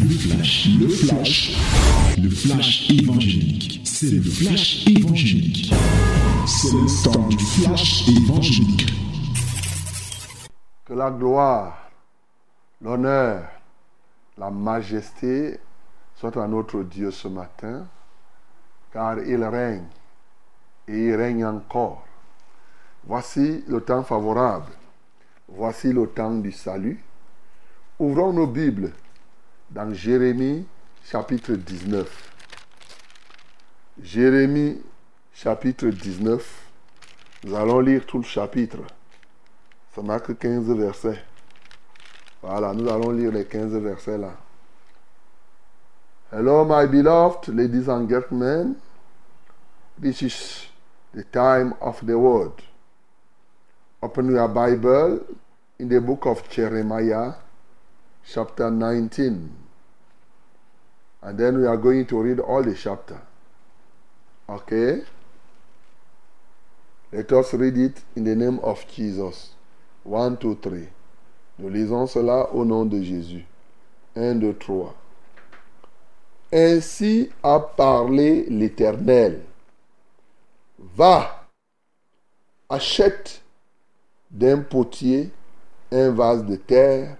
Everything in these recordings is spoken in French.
Le flash, le flash, le flash évangélique. C'est le flash évangélique. C'est le temps du flash évangélique. Que la gloire, l'honneur, la majesté soient à notre Dieu ce matin, car il règne et il règne encore. Voici le temps favorable. Voici le temps du salut. Ouvrons nos Bibles dans Jérémie chapitre 19. Jérémie chapitre 19. Nous allons lire tout le chapitre. Ça n'a que 15 versets. Voilà, nous allons lire les 15 versets là. Hello, my beloved ladies and gentlemen. This is the time of the word. Open your Bible in the book of Jeremiah, chapter 19. And then we are going to read all the chapter. Okay? Let us read it in the name of Jesus. One, two, three. Nous lisons cela au nom de Jésus. Un, deux, trois. Ainsi a parlé l'Éternel. Va, achète d'un potier un vase de terre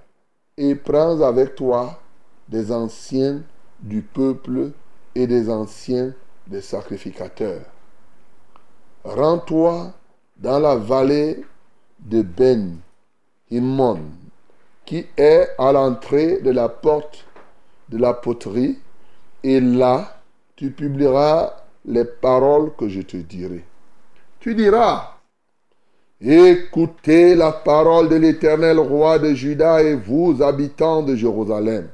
et prends avec toi des anciens du peuple et des anciens des sacrificateurs. Rends-toi dans la vallée de Ben Himmon, qui est à l'entrée de la porte de la poterie, et là tu publieras les paroles que je te dirai. Tu diras, Écoutez la parole de l'Éternel roi de Juda et vous, habitants de Jérusalem.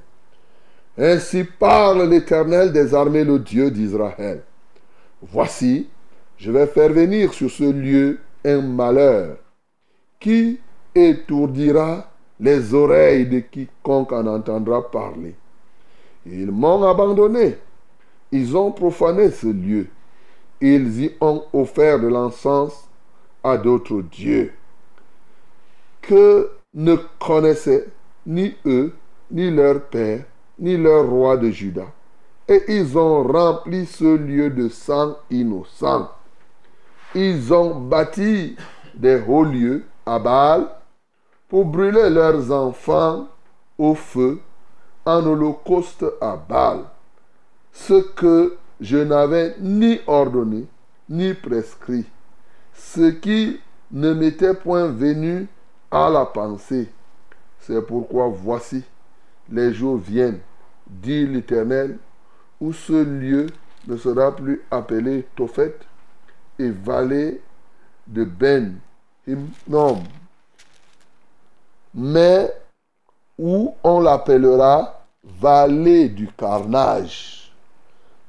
Ainsi parle l'Éternel des armées, le Dieu d'Israël. Voici, je vais faire venir sur ce lieu un malheur qui étourdira les oreilles de quiconque en entendra parler. Ils m'ont abandonné. Ils ont profané ce lieu. Ils y ont offert de l'encens d'autres dieux que ne connaissaient ni eux, ni leur père, ni leur roi de Juda. Et ils ont rempli ce lieu de sang innocent. Ils ont bâti des hauts lieux à Baal pour brûler leurs enfants au feu en holocauste à Baal. Ce que je n'avais ni ordonné, ni prescrit ce qui ne m'était point venu à la pensée. C'est pourquoi voici, les jours viennent, dit l'Éternel, où ce lieu ne sera plus appelé Tophet et vallée de Ben Himnom, mais où on l'appellera vallée du carnage.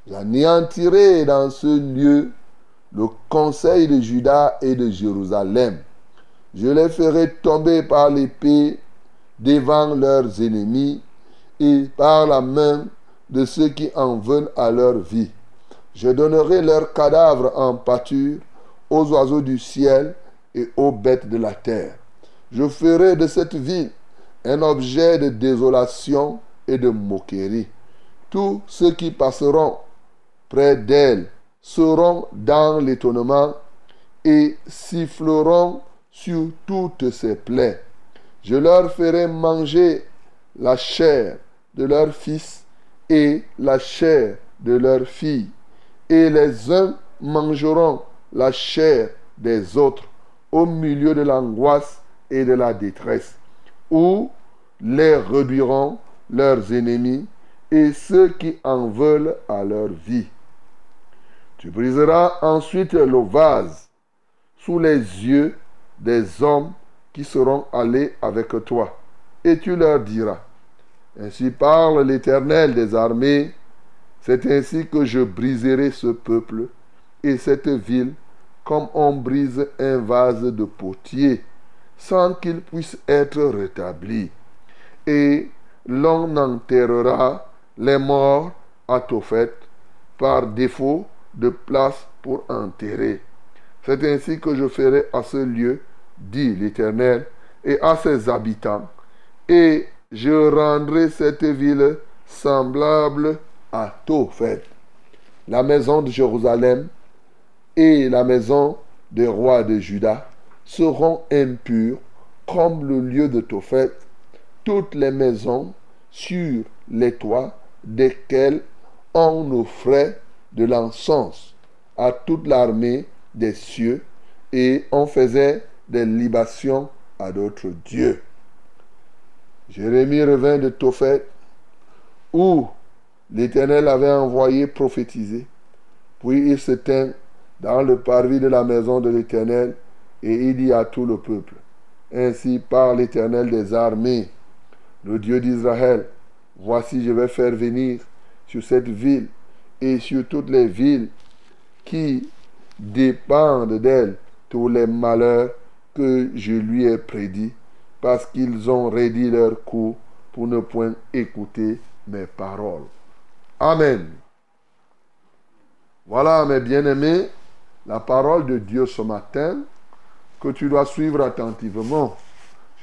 J'anéantirai dans ce lieu le conseil de Juda et de Jérusalem. Je les ferai tomber par l'épée devant leurs ennemis et par la main de ceux qui en veulent à leur vie. Je donnerai leurs cadavres en pâture aux oiseaux du ciel et aux bêtes de la terre. Je ferai de cette ville un objet de désolation et de moquerie. Tous ceux qui passeront près d'elle seront dans l'étonnement et siffleront sur toutes ses plaies. Je leur ferai manger la chair de leurs fils et la chair de leurs filles, et les uns mangeront la chair des autres au milieu de l'angoisse et de la détresse, ou les réduiront leurs ennemis et ceux qui en veulent à leur vie. Tu briseras ensuite le vase sous les yeux des hommes qui seront allés avec toi. Et tu leur diras, Ainsi parle l'Éternel des armées, c'est ainsi que je briserai ce peuple et cette ville comme on brise un vase de potier, sans qu'il puisse être rétabli. Et l'on enterrera les morts à Tophet par défaut de place pour enterrer. C'est ainsi que je ferai à ce lieu, dit l'Éternel, et à ses habitants, et je rendrai cette ville semblable à Tophet. La maison de Jérusalem et la maison des rois de Juda seront impures comme le lieu de Tophet, toutes les maisons sur les toits desquelles on offrait de l'encens à toute l'armée des cieux et on faisait des libations à d'autres dieux. Jérémie revint de Tophet où l'Éternel avait envoyé prophétiser. Puis il se tint dans le parvis de la maison de l'Éternel et il dit à tout le peuple, Ainsi par l'Éternel des armées, le Dieu d'Israël, voici je vais faire venir sur cette ville et sur toutes les villes qui dépendent d'elle tous les malheurs que je lui ai prédits, parce qu'ils ont rédit leur coup pour ne point écouter mes paroles. Amen. Voilà, mes bien-aimés, la parole de Dieu ce matin que tu dois suivre attentivement.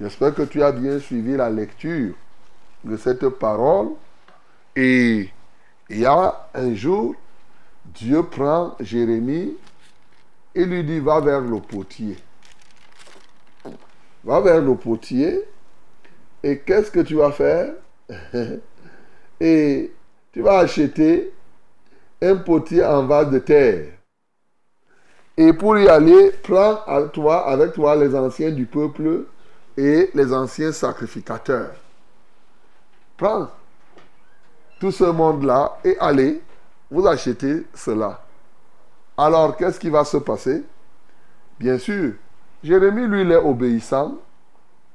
J'espère que tu as bien suivi la lecture de cette parole. Et il y a un jour, Dieu prend Jérémie et lui dit, va vers le potier. Va vers le potier. Et qu'est-ce que tu vas faire? Et tu vas acheter un potier en vase de terre. Et pour y aller, prends toi, avec toi les anciens du peuple et les anciens sacrificateurs. Prends tout ce monde-là et allez, vous achetez cela. Alors, qu'est-ce qui va se passer? Bien sûr, Jérémie, lui, est obéissant.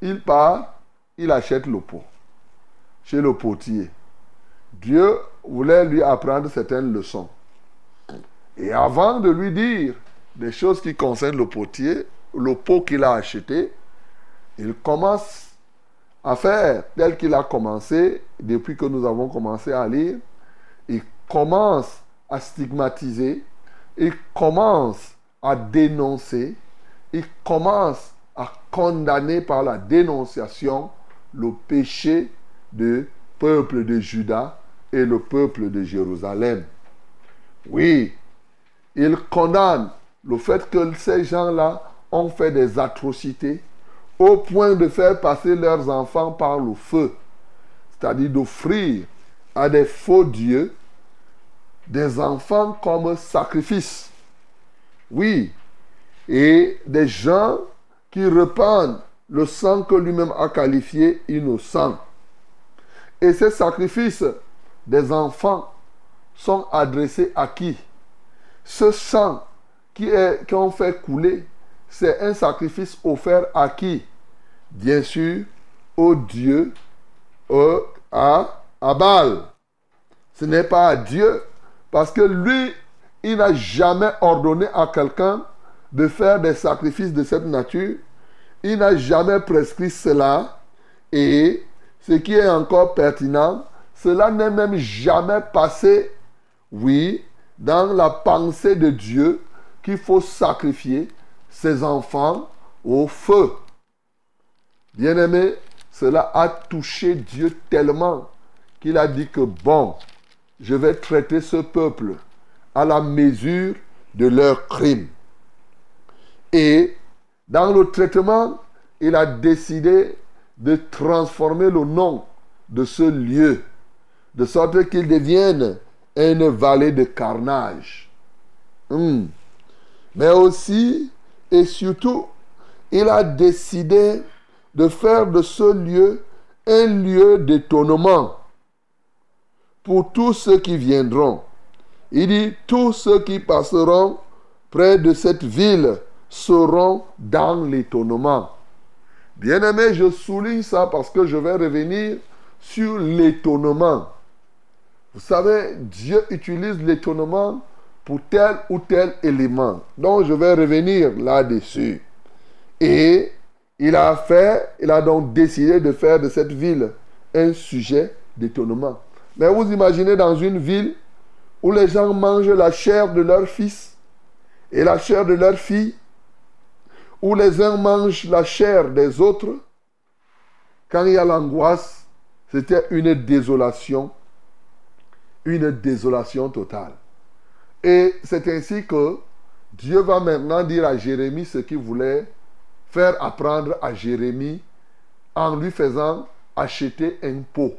Il part, il achète le pot chez le potier. Dieu voulait lui apprendre certaines leçons. Et avant de lui dire des choses qui concernent le potier, le pot qu'il a acheté, il commence à faire tel qu'il a commencé depuis que nous avons commencé à lire. Il commence à stigmatiser, il commence à dénoncer, il commence à condamner par la dénonciation le péché du peuple de Juda et le peuple de Jérusalem. Oui, il condamne le fait que ces gens-là ont fait des atrocités au point de faire passer leurs enfants par le feu, c'est-à-dire d'offrir à des faux dieux des enfants comme sacrifice. Oui, et des gens qui répandent le sang que lui-même a qualifié innocent. Et ces sacrifices des enfants sont adressés à qui? Ce sang qui est qu'on fait couler, c'est un sacrifice offert à qui? Bien sûr, au Dieu, au, à, à. Ce n'est pas à Dieu, parce que lui, il n'a jamais ordonné à quelqu'un de faire des sacrifices de cette nature. Il n'a jamais prescrit cela. Et ce qui est encore pertinent, cela n'est même jamais passé, oui, dans la pensée de Dieu qu'il faut sacrifier ses enfants au feu. Bien-aimé, cela a touché Dieu tellement qu'il a dit que bon, je vais traiter ce peuple à la mesure de leurs crimes. Et dans le traitement, il a décidé de transformer le nom de ce lieu, de sorte qu'il devienne une vallée de carnage. Hmm. Mais aussi et surtout, il a décidé de faire de ce lieu un lieu d'étonnement pour tous ceux qui viendront. Il dit, tous ceux qui passeront près de cette ville seront dans l'étonnement. Bien-aimé, je souligne ça parce que je vais revenir sur l'étonnement. Vous savez, Dieu utilise l'étonnement pour tel ou tel élément. Donc, je vais revenir là-dessus. Et il a fait, il a donc décidé de faire de cette ville un sujet d'étonnement. Mais vous imaginez dans une ville où les gens mangent la chair de leur fils et la chair de leur fille, où les uns mangent la chair des autres, quand il y a l'angoisse, c'était une désolation une désolation totale. Et c'est ainsi que Dieu va maintenant dire à Jérémie ce qu'il voulait faire apprendre à Jérémie en lui faisant acheter un pot.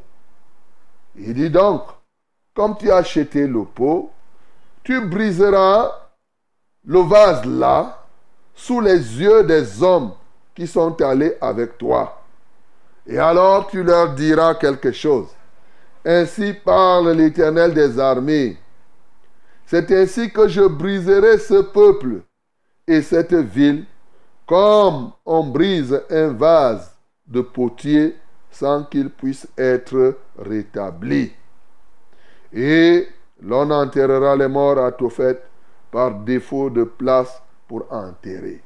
Il dit donc, comme tu as acheté le pot, tu briseras le vase là sous les yeux des hommes qui sont allés avec toi. Et alors tu leur diras quelque chose. Ainsi parle l'Éternel des armées. C'est ainsi que je briserai ce peuple et cette ville comme on brise un vase de potier sans qu'il puisse être rétabli. Et l'on enterrera les morts à fait par défaut de place pour enterrer.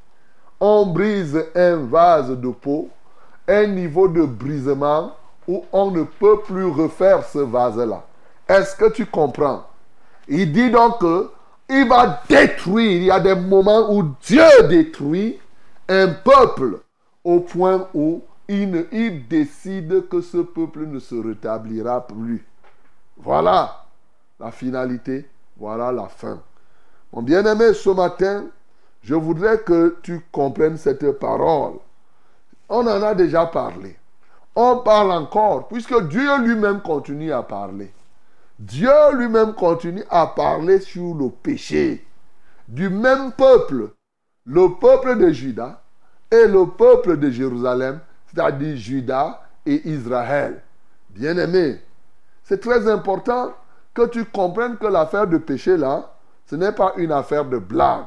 On brise un vase de peau, un niveau de brisement où on ne peut plus refaire ce vase-là. Est-ce que tu comprends? Il dit donc qu'il va détruire. Il y a des moments où Dieu détruit un peuple au point où il, décide que ce peuple ne se rétablira plus. Voilà la finalité, voilà la fin. Mon bien-aimé, ce matin, je voudrais que tu comprennes cette parole. On en a déjà parlé. On parle encore, puisque Dieu lui-même continue à parler. Dieu lui-même continue à parler sur le péché du même peuple, le peuple de Juda et le peuple de Jérusalem, c'est-à-dire Juda et Israël. Bien-aimé, c'est très important que tu comprennes que l'affaire de péché là, ce n'est pas une affaire de blague.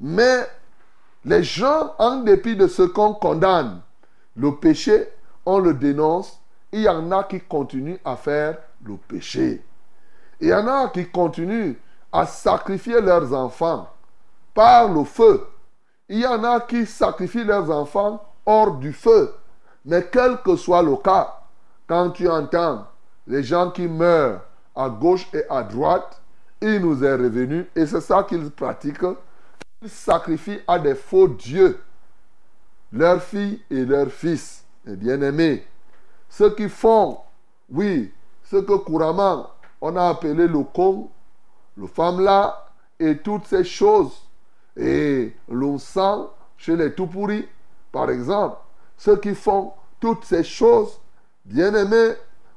Mais les gens, en dépit de ce qu'on condamne, le péché, on le dénonce. Il y en a qui continuent à faire le péché. Il y en a qui continuent à sacrifier leurs enfants par le feu. Il y en a qui sacrifient leurs enfants hors du feu. Mais quel que soit le cas, quand tu entends les gens qui meurent à gauche et à droite, il nous est revenu, et c'est ça qu'ils pratiquent, ils sacrifient à des faux dieux leurs filles et leurs fils. Et bien aimés, ceux qui font, oui, ce que couramment on a appelé le con, le femme-là, et toutes ces choses, et l'on chez les tout pourris, par exemple, ceux qui font toutes ces choses, bien aimés,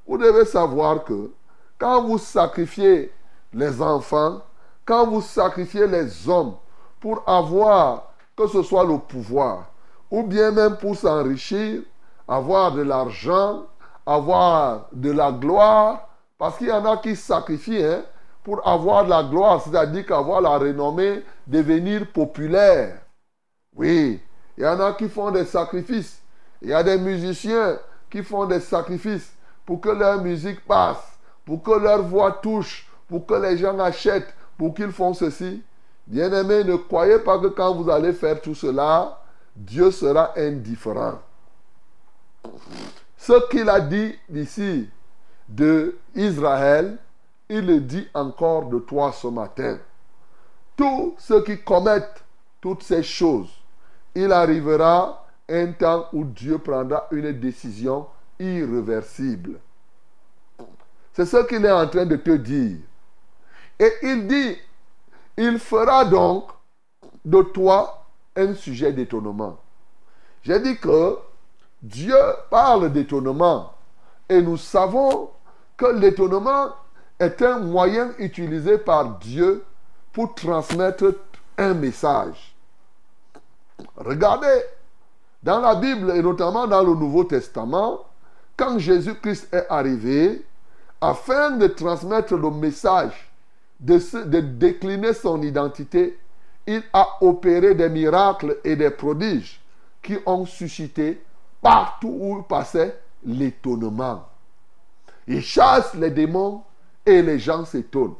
vous devez savoir que quand vous sacrifiez les enfants, quand vous sacrifiez les hommes pour avoir, que ce soit le pouvoir, ou bien même pour s'enrichir, avoir de l'argent, avoir de la gloire, parce qu'il y en a qui sacrifient hein, pour avoir de la gloire, c'est-à-dire qu'avoir la renommée, devenir populaire. Oui, il y en a qui font des sacrifices. Il y a des musiciens qui font des sacrifices pour que leur musique passe, pour que leur voix touche, pour que les gens achètent, pour qu'ils font ceci. Bien-aimés, ne croyez pas que quand vous allez faire tout cela, Dieu sera indifférent. Ce qu'il a dit ici de Israël, il le dit encore de toi ce matin. Tous ceux qui commettent toutes ces choses, il arrivera un temps où Dieu prendra une décision irréversible. C'est ce qu'il est en train de te dire. Et il dit, il fera donc de toi un sujet d'étonnement. J'ai dit que Dieu parle d'étonnement. Et nous savons que l'étonnement est un moyen utilisé par Dieu pour transmettre un message. Regardez, dans la Bible et notamment dans le Nouveau Testament, quand Jésus-Christ est arrivé, afin de transmettre le message de, décliner son identité, il a opéré des miracles et des prodiges qui ont suscité partout où il passait l'étonnement. Il chasse les démons et les gens s'étonnent.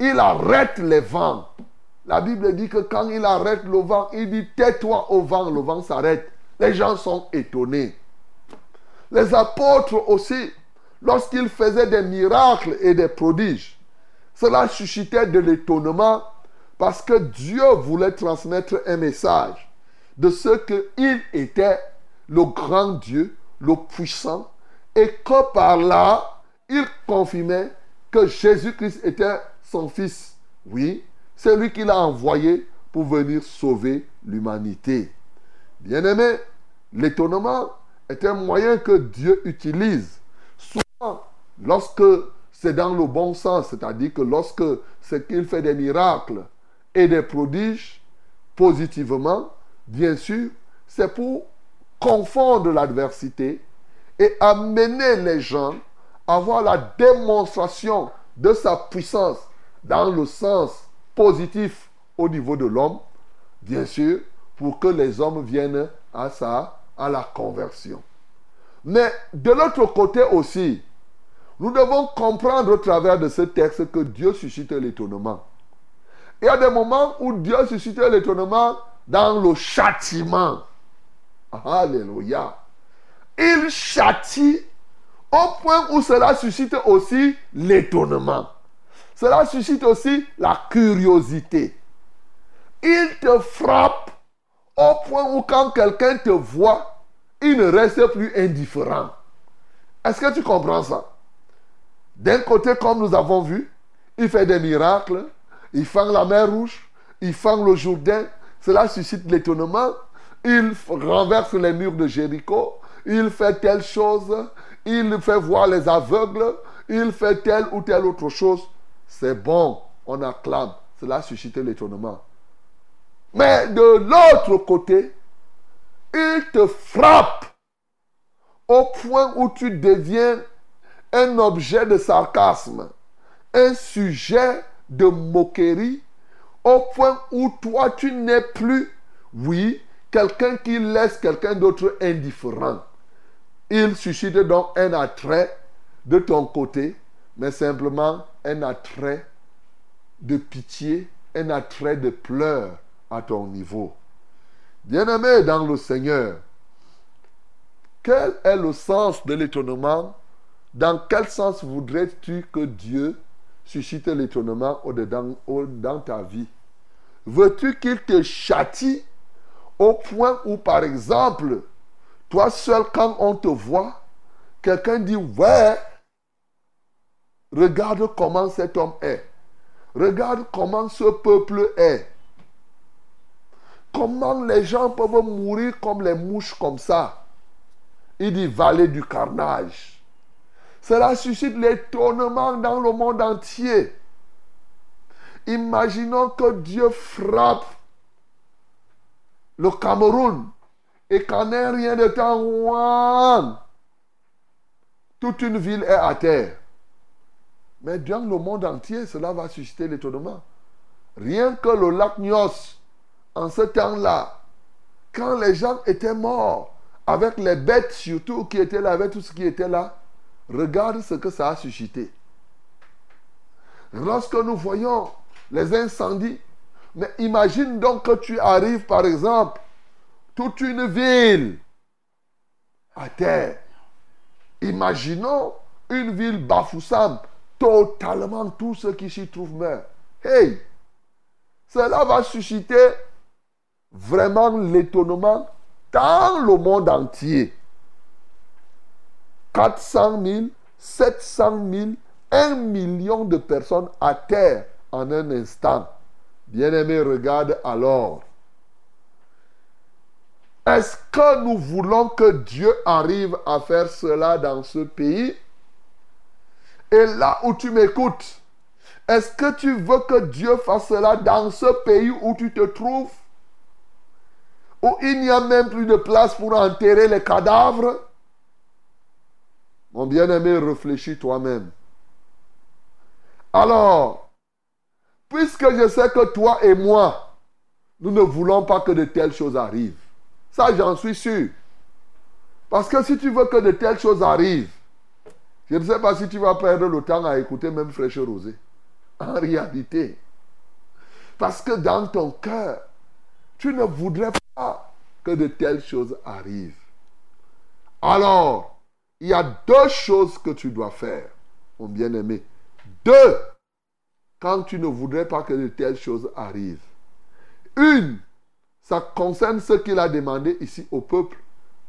Il arrête les vents. La Bible dit que quand il arrête le vent, il dit tais-toi au vent, le vent s'arrête. Les gens sont étonnés. Les apôtres aussi, lorsqu'ils faisaient des miracles et des prodiges, cela suscitait de l'étonnement parce que Dieu voulait transmettre un message de ce qu'il était le grand Dieu, le puissant, et que par là, il confirmait que Jésus-Christ était son Fils. Oui, c'est lui qui l'a envoyé pour venir sauver l'humanité. Bien-aimé, l'étonnement est un moyen que Dieu utilise. Souvent, lorsque c'est dans le bon sens, c'est-à-dire que lorsque c'est qu'il fait des miracles et des prodiges, positivement, bien sûr, c'est pour confondre l'adversité et amener les gens à voir la démonstration de sa puissance dans le sens positif au niveau de l'homme, bien sûr, pour que les hommes viennent à ça, à la conversion. Mais de l'autre côté aussi, nous devons comprendre au travers de ce texte que Dieu suscite l'étonnement. Il y a des moments où Dieu suscite l'étonnement dans le châtiment. Alléluia. Il châtie au point où cela suscite aussi l'étonnement. Cela suscite aussi la curiosité. Il te frappe au point où quand quelqu'un te voit, il ne reste plus indifférent. Est-ce que tu comprends ça? D'un côté, comme nous avons vu, il fait des miracles, il fend la mer rouge, il fend le Jourdain, cela suscite l'étonnement. Il renverse les murs de Jéricho, il fait telle chose, il fait voir les aveugles, il fait telle ou telle autre chose. C'est bon, on acclame. Cela suscite l'étonnement. Mais de l'autre côté, il te frappe au point où tu deviens un objet de sarcasme, un sujet de moquerie, au point où toi tu n'es plus, oui, quelqu'un qui laisse quelqu'un d'autre indifférent. Il suscite donc un attrait de ton côté, mais simplement un attrait de pitié, un attrait de pleurs à ton niveau. Bien-aimé dans le Seigneur, quel est le sens de l'étonnement? Dans quel sens voudrais-tu que Dieu suscite l'étonnement dans ta vie? Veux-tu qu'il te châtie au point où, par exemple, toi seul, quand on te voit, quelqu'un dit, ouais, regarde comment cet homme est. Regarde comment ce peuple est. Comment les gens peuvent mourir comme les mouches comme ça Il dit vallée du carnage. Cela suscite l'étonnement dans le monde entier. Imaginons que Dieu frappe le Cameroun et qu'en un rien de temps, toute une ville est à terre. Mais dans le monde entier, cela va susciter l'étonnement. Rien que le lac Nyos, en ce temps-là, quand les gens étaient morts, avec les bêtes surtout qui étaient là, avec tout ce qui était là, regarde ce que ça a suscité. Lorsque nous voyons les incendies, mais imagine donc que tu arrives, par exemple, toute une ville à terre. Imaginons une ville Bafoussam, totalement tous ceux qui s'y trouvent meurent. Hey, cela va susciter vraiment l'étonnement dans le monde entier. 400 000, 700 000, 1 million de personnes à terre en un instant. Bien-aimé, regarde alors. Est-ce que nous voulons que Dieu arrive à faire cela dans ce pays? Et là où tu m'écoutes, est-ce que tu veux que Dieu fasse cela dans ce pays où tu te trouves? Où il n'y a même plus de place pour enterrer les cadavres, mon bien-aimé, réfléchis toi-même. Alors, puisque je sais que toi et moi, nous ne voulons pas que de telles choses arrivent, ça j'en suis sûr. Parce que si tu veux que de telles choses arrivent, je ne sais pas si tu vas perdre le temps à écouter même Fraîche Rosée. En réalité. Parce que dans ton cœur, tu ne voudrais pas que de telles choses arrivent. Alors, il y a deux choses que tu dois faire, mon bien-aimé. Deux, quand tu ne voudrais pas que de telles choses arrivent. Une, ça concerne ce qu'il a demandé ici au peuple.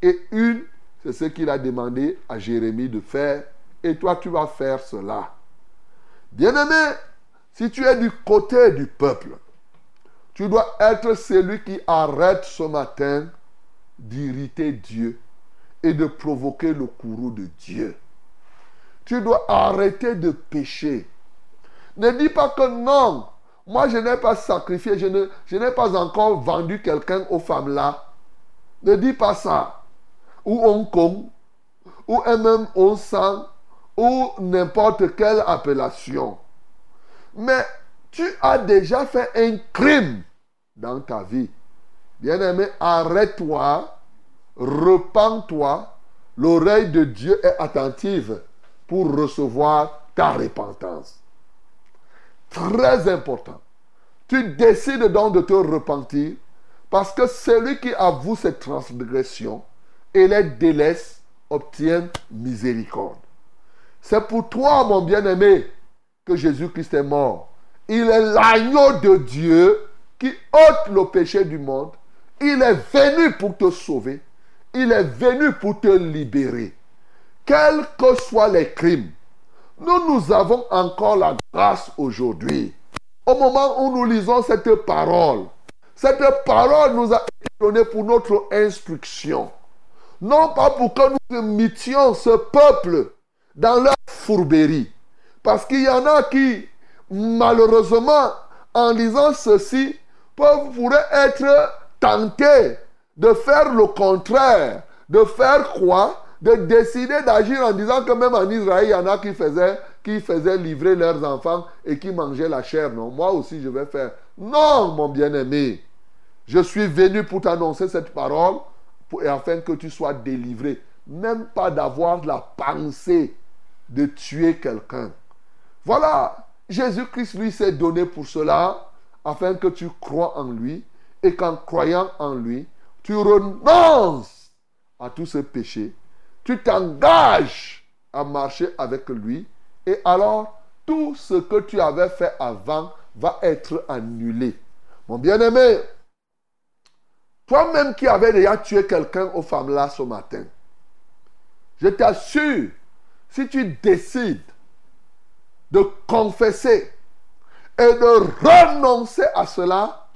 Et une, c'est ce qu'il a demandé à Jérémie de faire. Et toi, tu vas faire cela. Bien-aimé, si tu es du côté du peuple, tu dois être celui qui arrête ce matin d'irriter Dieu et de provoquer le courroux de Dieu. Tu dois arrêter de pécher. Ne dis pas que non, moi je n'ai pas sacrifié, je, ne, je n'ai pas encore vendu quelqu'un aux femmes là. Ne dis pas ça. Ou Hong Kong, ou même on sang, ou n'importe quelle appellation. Mais tu as déjà fait un crime dans ta vie. Bien-aimé, arrête-toi, repens-toi. L'oreille de Dieu est attentive pour recevoir ta repentance. Très important. Tu décides donc de te repentir parce que celui qui avoue cette transgression et les délaisse obtient miséricorde. C'est pour toi, mon bien-aimé, que Jésus-Christ est mort. Il est l'agneau de Dieu qui ôte le péché du monde. Il est venu pour te sauver. Il est venu pour te libérer. Quels que soient les crimes, nous, nous avons encore la grâce aujourd'hui. Au moment où nous lisons cette parole, cette parole nous a été donnée pour notre instruction. Non pas pour que nous immitions ce peuple dans leur fourberie. Parce qu'il y en a qui, malheureusement, en lisant ceci, pourraient être tentés de faire le contraire. De faire quoi? De décider d'agir en disant que même en Israël, il y en a qui faisaient, qui faisaient livrer leurs enfants et qui mangeaient la chair. Non, moi aussi je vais faire. Non, mon bien-aimé. Je suis venu pour t'annoncer cette parole pour, afin que tu sois délivré. Même pas d'avoir la pensée de tuer quelqu'un. Voilà, Jésus-Christ lui s'est donné pour cela, afin que tu crois en lui, et qu'en croyant en lui, tu renonces à tous ces péchés, tu t'engages à marcher avec lui, et alors tout ce que tu avais fait avant va être annulé. Mon bien-aimé, toi-même qui avais déjà tué quelqu'un aux femmes là ce matin, je t'assure, si tu décides de confesser et de renoncer à cela,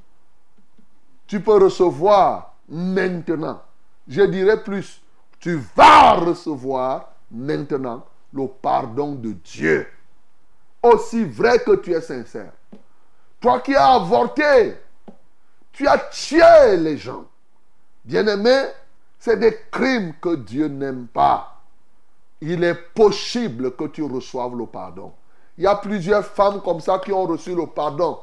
tu peux recevoir maintenant. Je dirais plus, tu vas recevoir maintenant le pardon de Dieu. Aussi vrai que tu es sincère. Toi qui as avorté, tu as tué les gens. Bien-aimé, c'est des crimes que Dieu n'aime pas. Il est possible que tu reçoives le pardon. Il y a plusieurs femmes comme ça qui ont reçu le pardon.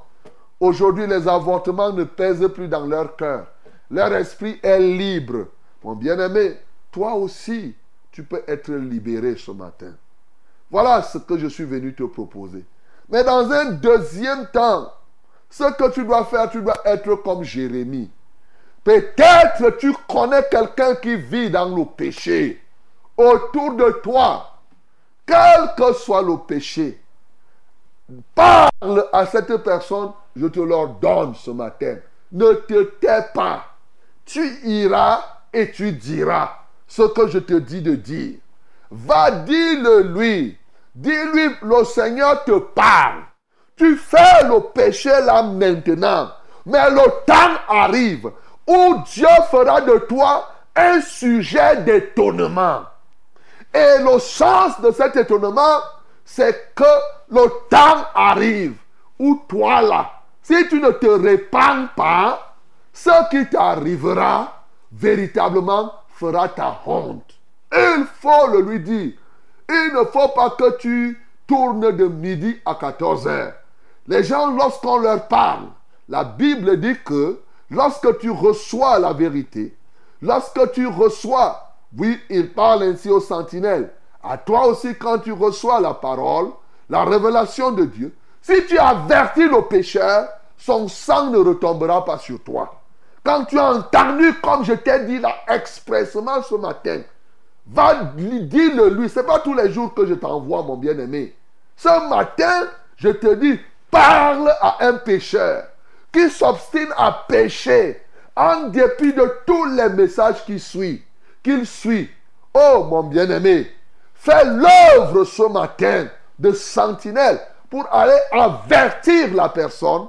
Aujourd'hui, les avortements ne pèsent plus dans leur cœur. Leur esprit est libre. Mon bien-aimé, toi aussi, tu peux être libéré ce matin. Voilà ce que je suis venu te proposer. Mais dans un deuxième temps, ce que tu dois faire, tu dois être comme Jérémie. Peut-être tu connais quelqu'un qui vit dans le péché. Autour de toi, quel que soit le péché, Parle à cette personne, je te l'ordonne ce matin. Ne te tais pas. Tu iras et tu diras ce que je te dis de dire. Va dire-le lui. Dis-lui, le Seigneur te parle. Tu fais le péché là maintenant. Mais le temps arrive où Dieu fera de toi un sujet d'étonnement. Et le sens de cet étonnement, c'est que le temps arrive où toi là, si tu ne te répands pas, ce qui t'arrivera véritablement fera ta honte. Il faut le lui dire. Il ne faut pas que tu tournes de midi à 14 heures. Les gens, lorsqu'on leur parle, la Bible dit que lorsque tu reçois la vérité, lorsque tu reçois, oui, il parle ainsi aux sentinelles, à toi aussi quand tu reçois la parole, la révélation de Dieu, si tu avertis le pécheur, son sang ne retombera pas sur toi. Quand tu as entendu, comme je t'ai dit là expressement ce matin, va dire-le lui. Ce n'est pas tous les jours que je t'envoie, mon bien-aimé. Ce matin, je te dis, parle à un pécheur qui s'obstine à pécher en dépit de tous les messages qu'il suit. Qu'il suit. Oh, mon bien-aimé, fais l'œuvre ce matin de sentinelle pour aller avertir la personne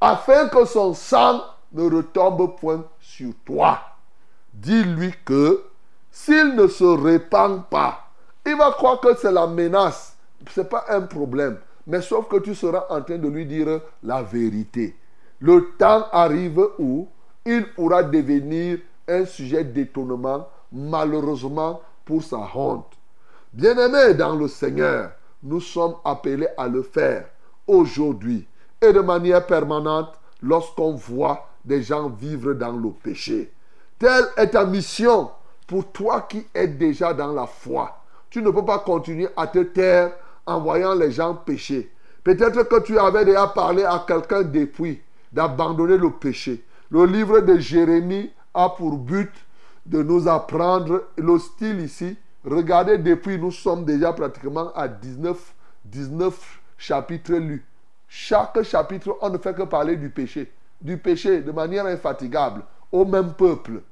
afin que son sang ne retombe point sur toi. Dis-lui que s'il ne se répand pas, il va croire que c'est la menace. Ce n'est pas un problème. Mais sauf que tu seras en train de lui dire la vérité. Le temps arrive où il pourra devenir un sujet d'étonnement, malheureusement pour sa honte. Bien-aimés dans le Seigneur, nous sommes appelés à le faire aujourd'hui et de manière permanente lorsqu'on voit des gens vivre dans le péché. Telle est ta mission pour toi qui es déjà dans la foi. Tu ne peux pas continuer à te taire en voyant les gens pécher. Peut-être que tu avais déjà parlé à quelqu'un depuis d'abandonner le péché. Le livre de Jérémie a pour but de nous apprendre le style ici. Regardez, depuis, nous sommes déjà pratiquement à 19, 19 chapitres lus. Chaque chapitre, on ne fait que parler du péché. Du péché de manière infatigable au même peuple.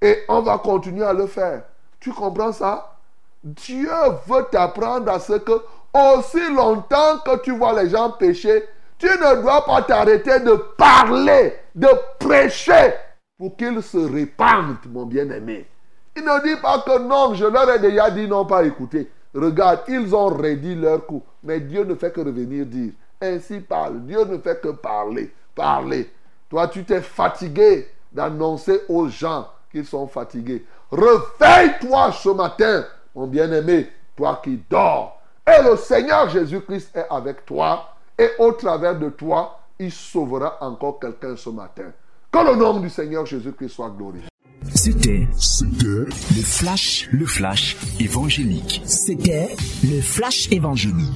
Et on va continuer à le faire. Tu comprends ça? Dieu veut t'apprendre à ce que aussi longtemps que tu vois les gens pécher, tu ne dois pas t'arrêter de parler, de prêcher pour qu'ils se répandent, mon bien-aimé. Il ne dit pas que non, je leur ai déjà dit non, pas écouter. Regarde, ils ont redit leur coup. Mais Dieu ne fait que revenir dire. Ainsi parle. Dieu ne fait que parler. Parler. Toi, tu t'es fatigué d'annoncer aux gens qu'ils sont fatigués. Réveille-toi ce matin, mon bien-aimé, toi qui dors. Et le Seigneur Jésus-Christ est avec toi. Et au travers de toi, il sauvera encore quelqu'un ce matin. Que le nom du Seigneur Jésus-Christ soit glorifié. C'était le flash, le flash évangélique. C'était le flash évangélique.